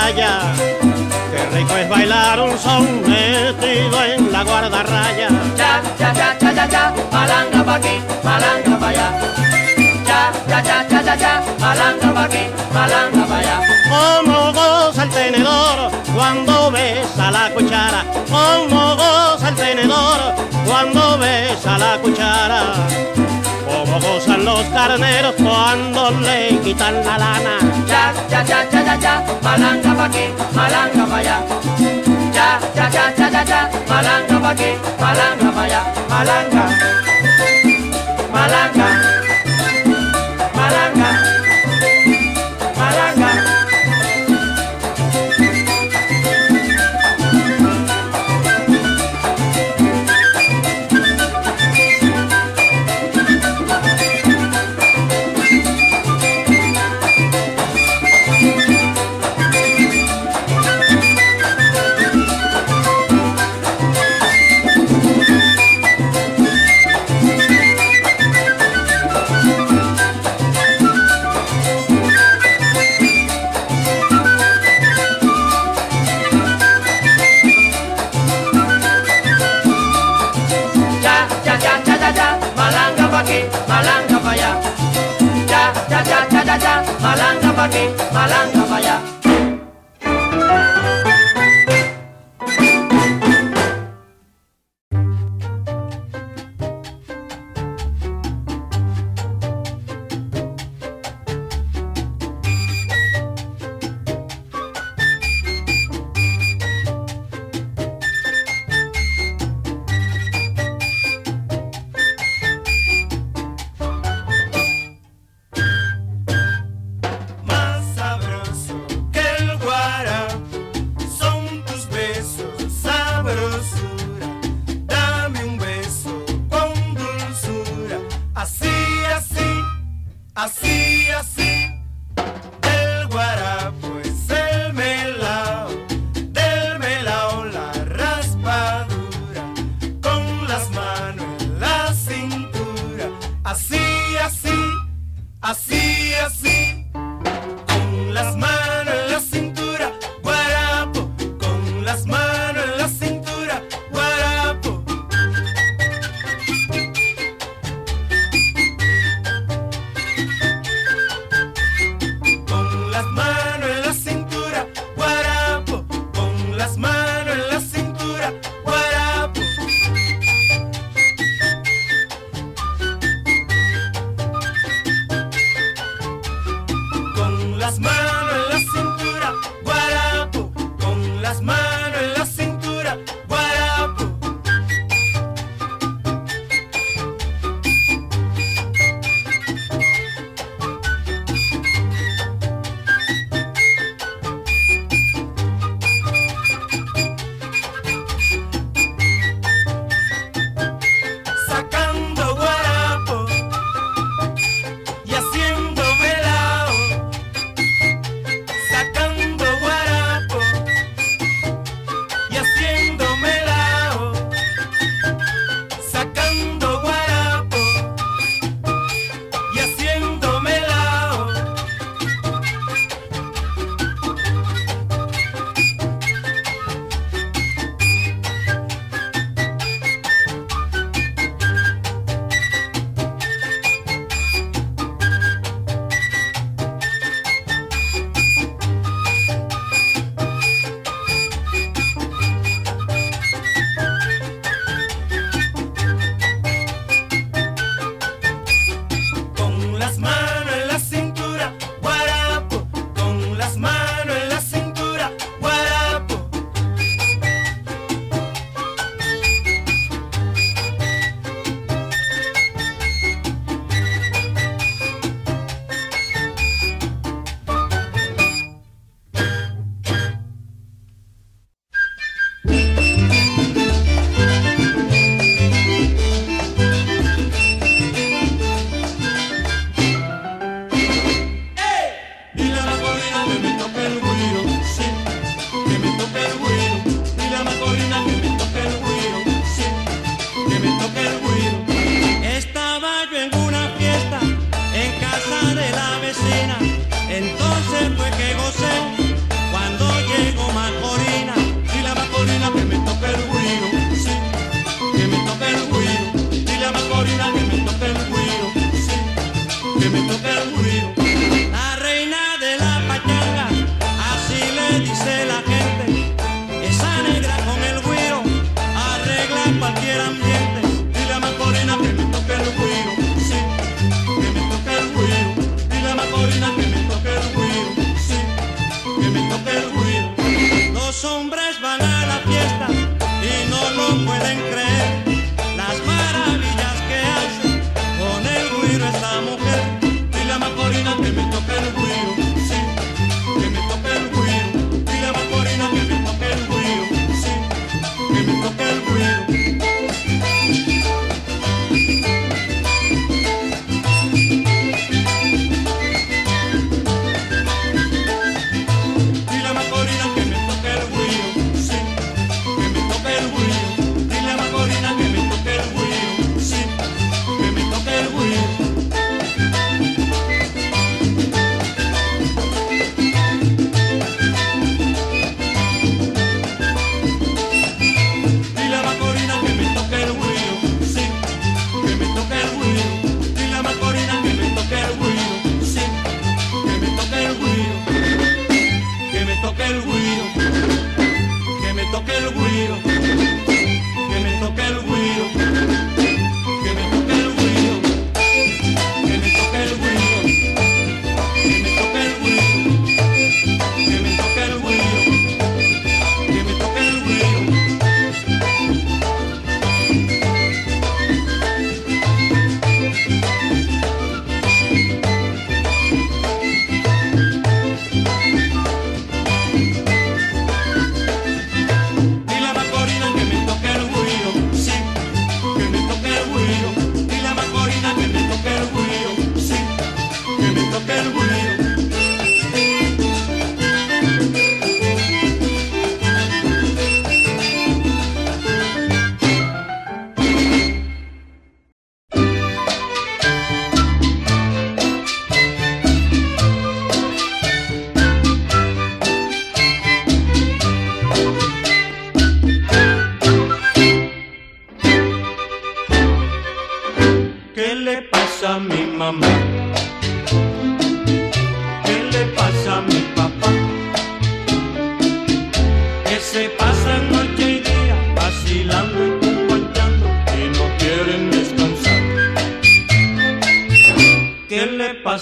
playa. Qué rico es bailar un son metido en la guardarraya. Cha, cha, cha, cha, cha, cha, palanca pa' aquí, palanca pa' allá. Cha, cha, cha, cha, cha, cha, palanca pa' aquí, palanca pa' allá. Como goza el tenedor cuando besa la cuchara. Como goza el tenedor cuando besa la cuchara como gozan los carneros cuando le quitan la lana. Ya, ya, ya, ya, ya, ya, malanga pa' aquí, malanga pa' allá. Ya, ya, ya, ya, ya, ya, malanga pa' aquí, malanga pa' allá, malanga, malanga.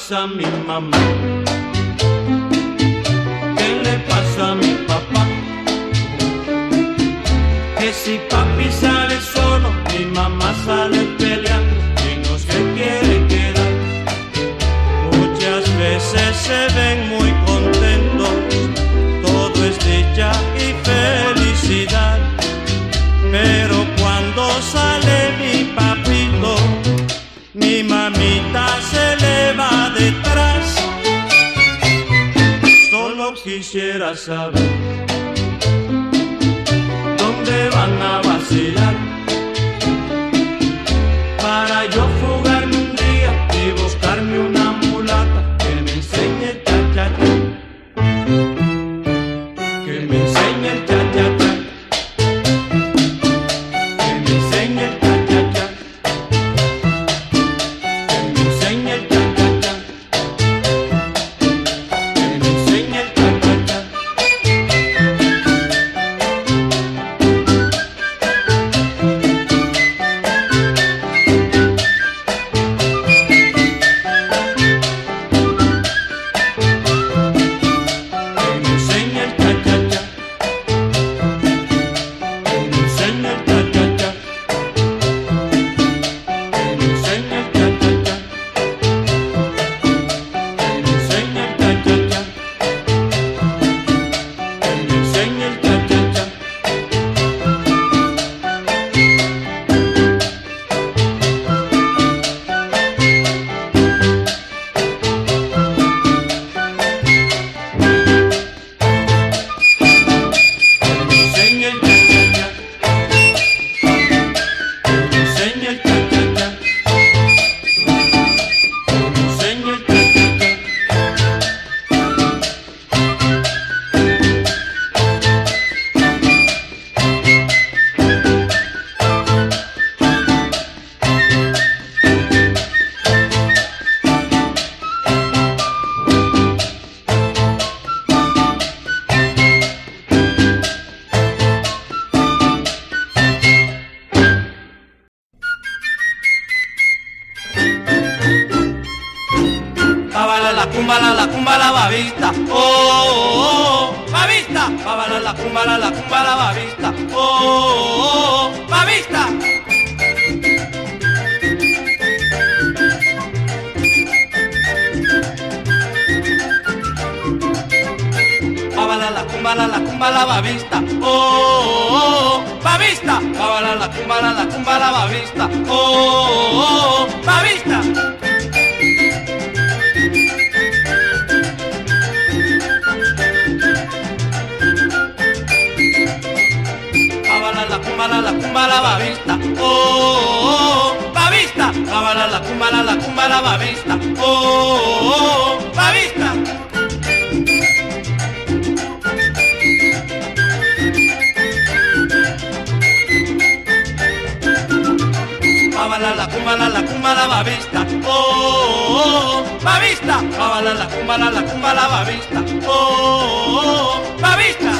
some in my mind. babista, oh, oh, oh, babista, la cumbala la cumbala babista, oh, oh, oh babista. La cumbala la cumbala babista, oh, oh, oh babista, la cumbala la cumbala babista, oh, oh, oh babista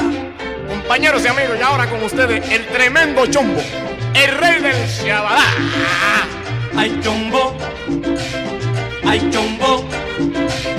compañeros y amigos, y ahora con ustedes el tremendo chombo el rey del Shabadá. Ay, chombo, ay, chombo.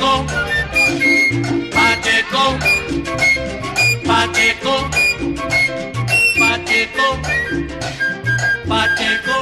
Pacheco, Pacheco, Pacheco, Pacheco,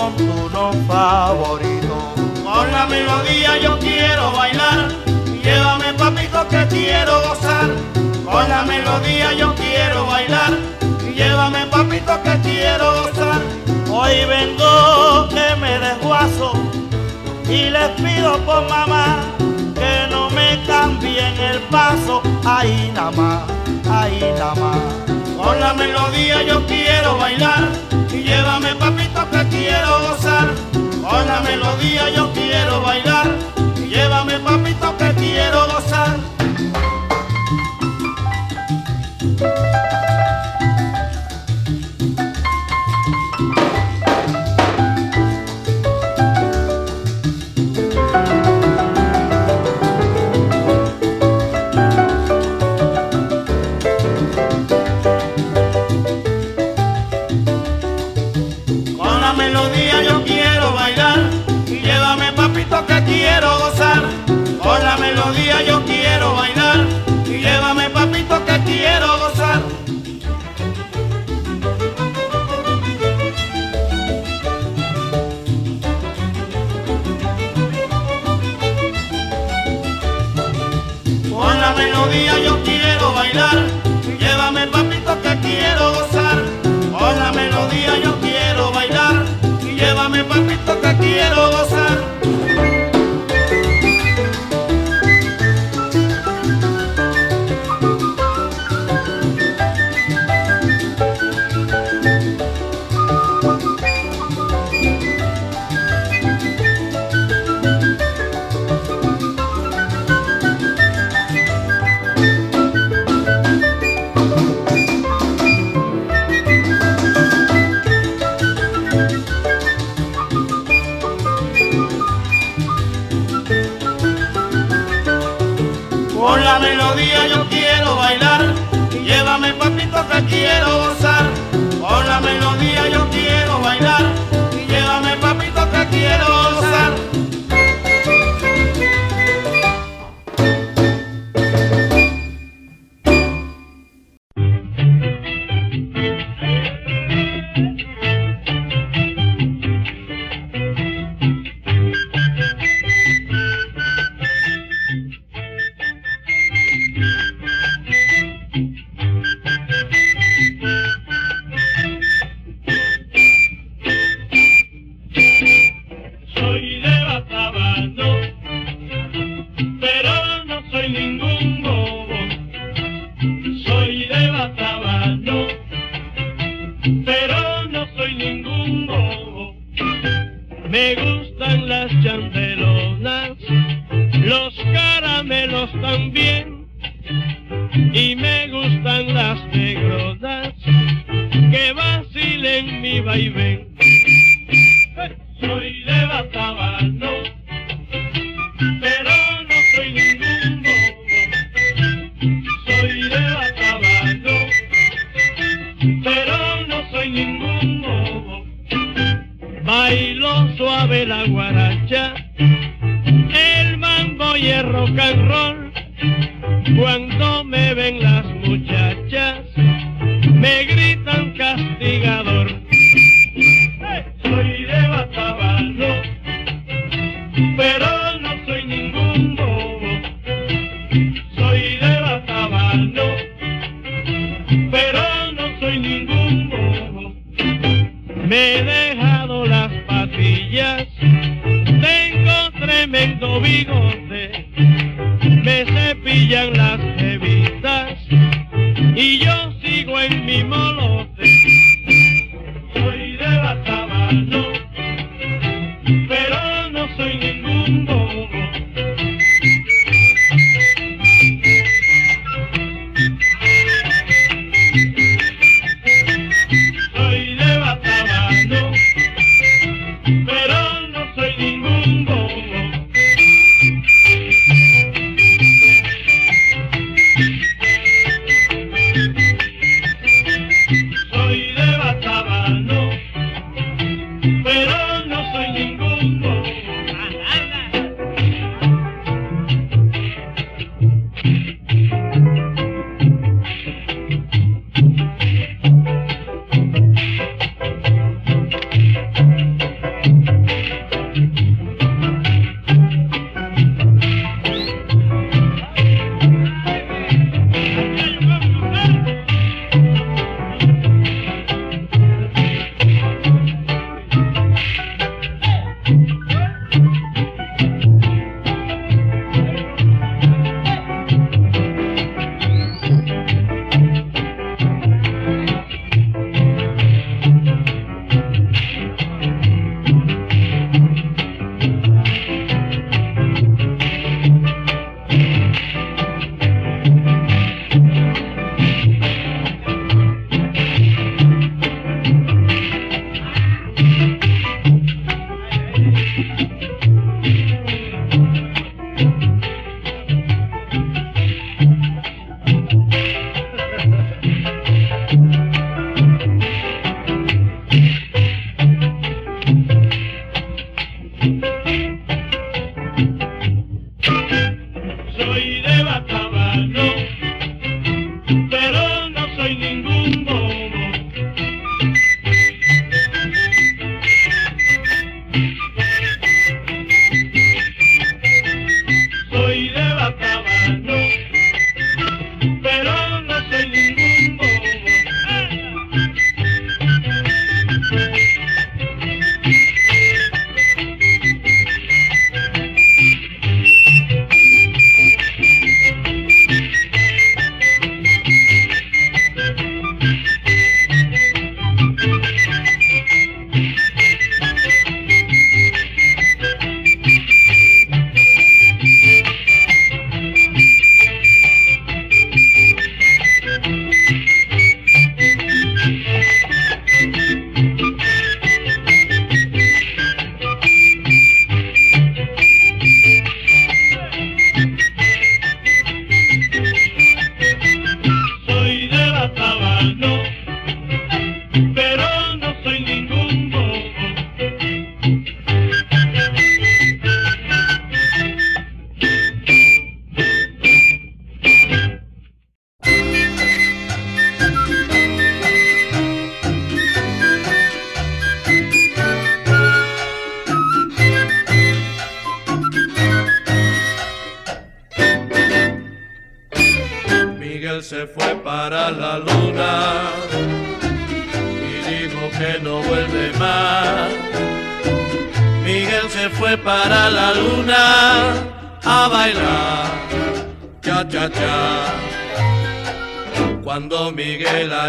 montuno favorito. Con la melodía yo quiero bailar, llévame papito que quiero gozar. Con la melodía yo quiero bailar, llévame papito que quiero gozar. Hoy vengo que me desguazo y les pido por mamá que no me cambien el paso. Ahí nada más, ahí nada más. Con la melodía yo quiero bailar y llévame papito que quiero gozar. Con la melodía yo acabando. me he dejado las patillas, tengo tremendo vigor. Pero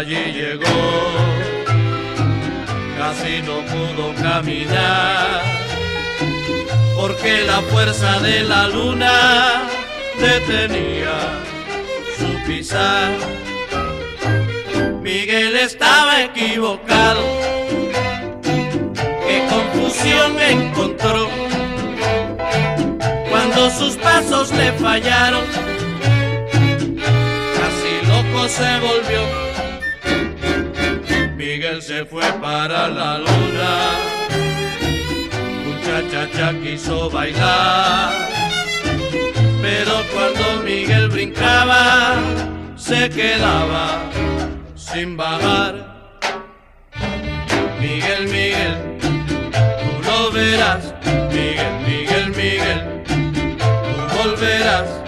allí llegó, casi no pudo caminar, porque la fuerza de la luna detenía su pisar. Miguel estaba equivocado, qué confusión encontró cuando sus pasos le fallaron. Casi loco se volvió. Miguel se fue para la luna, muchacha quiso bailar pero cuando Miguel brincaba se quedaba sin bajar. Miguel, Miguel, tú lo verás, Miguel, Miguel, Miguel, tú volverás.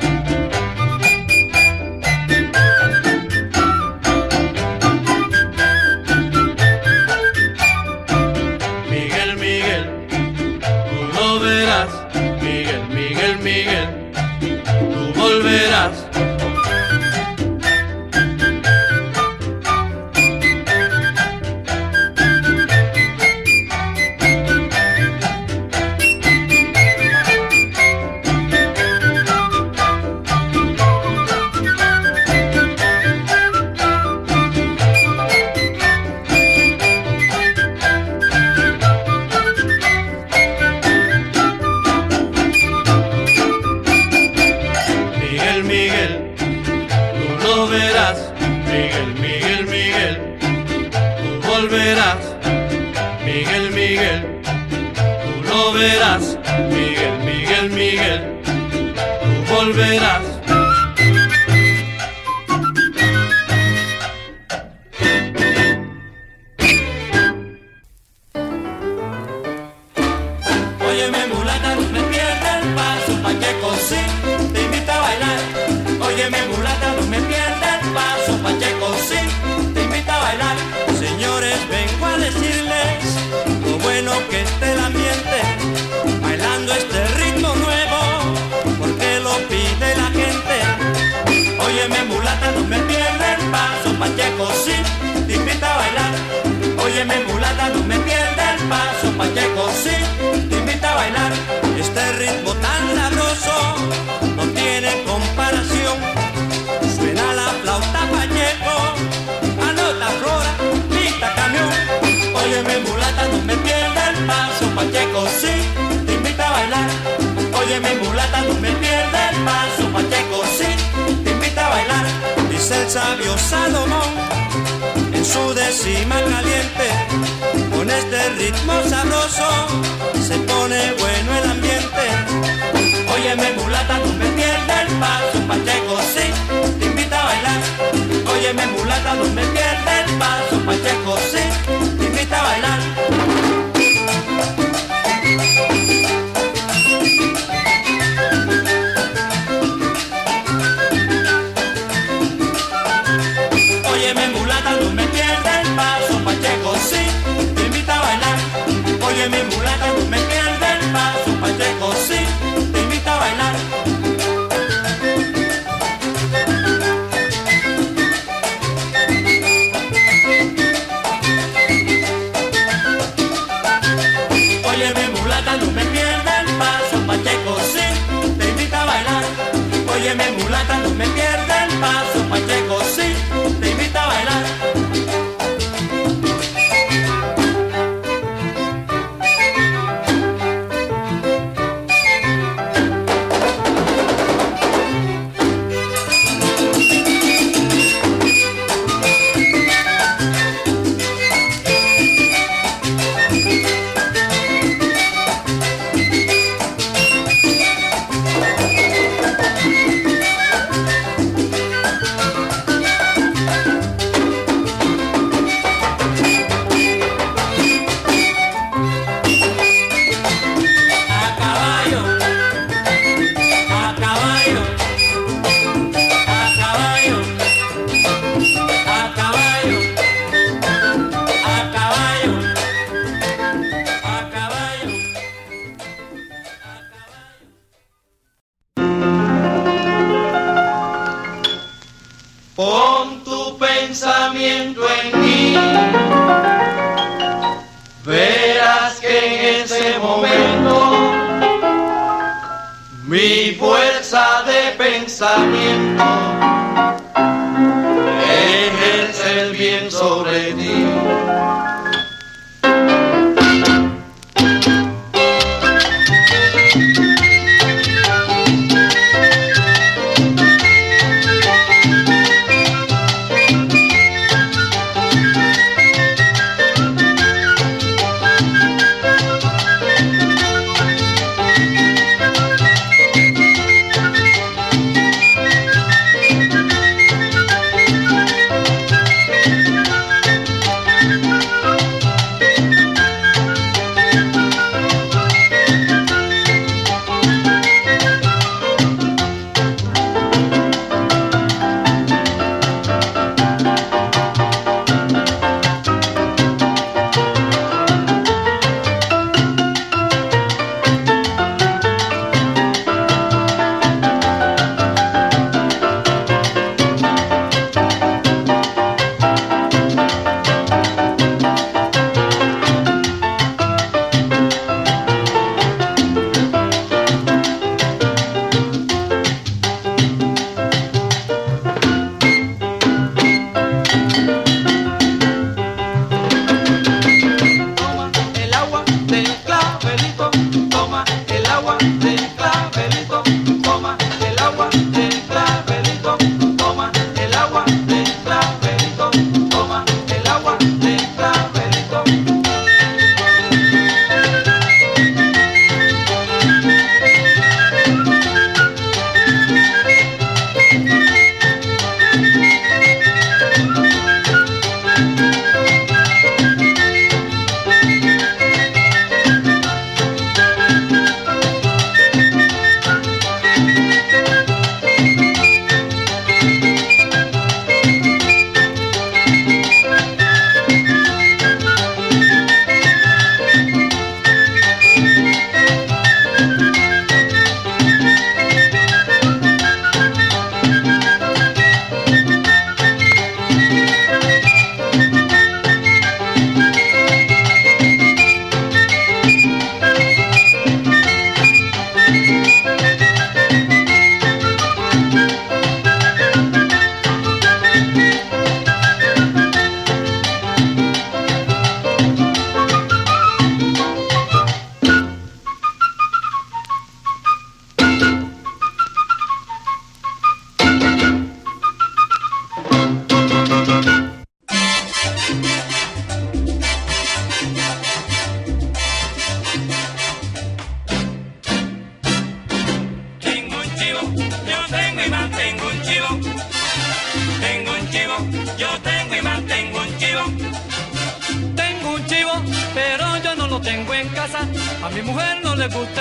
Óyeme mulata, no me pierdas el paso, Pacheco sí, te invita a bailar, dice el sabio Salomón, en su décima caliente, con este ritmo sabroso, se pone bueno el ambiente. Oye Óyeme mulata, no me pierdas el paso, Pacheco sí, te invita a bailar, Oye óyeme mulata, no me pierdas el paso, Pacheco sí, te invita a bailar. me paso, Pacheco, sí, te invita a bailar. Oye, mi mulata, no me pierde el paso, Pacheco, sí, te invita a bailar. Oye, mi mulata, no me pierde el paso. Pensamiento en mí. Verás que en ese momento mi fuerza de pensamiento ejerce el bien sobre ti.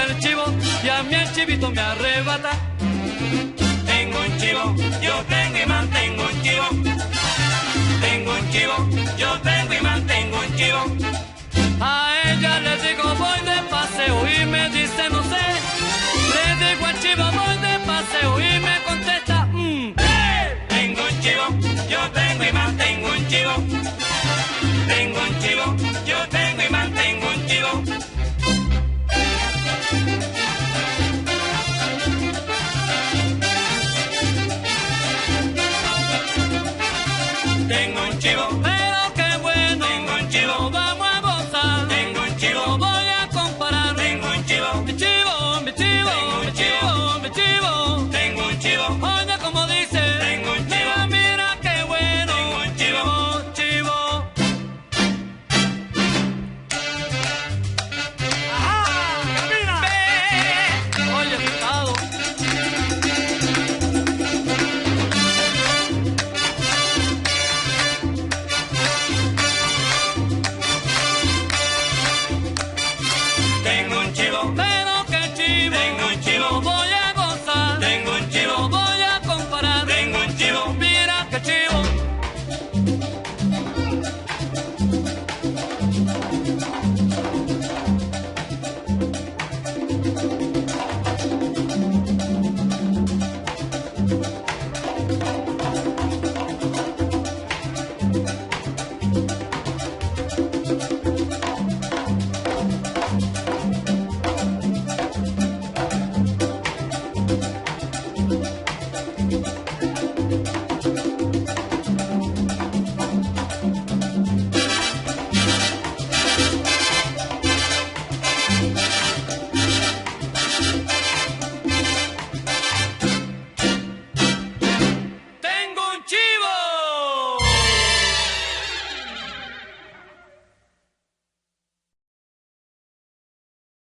El chivo y a mí el chivito me arrebata. Tengo un chivo, yo tengo y mantengo un chivo. Tengo un chivo, yo tengo y mantengo un chivo. A ella le digo voy de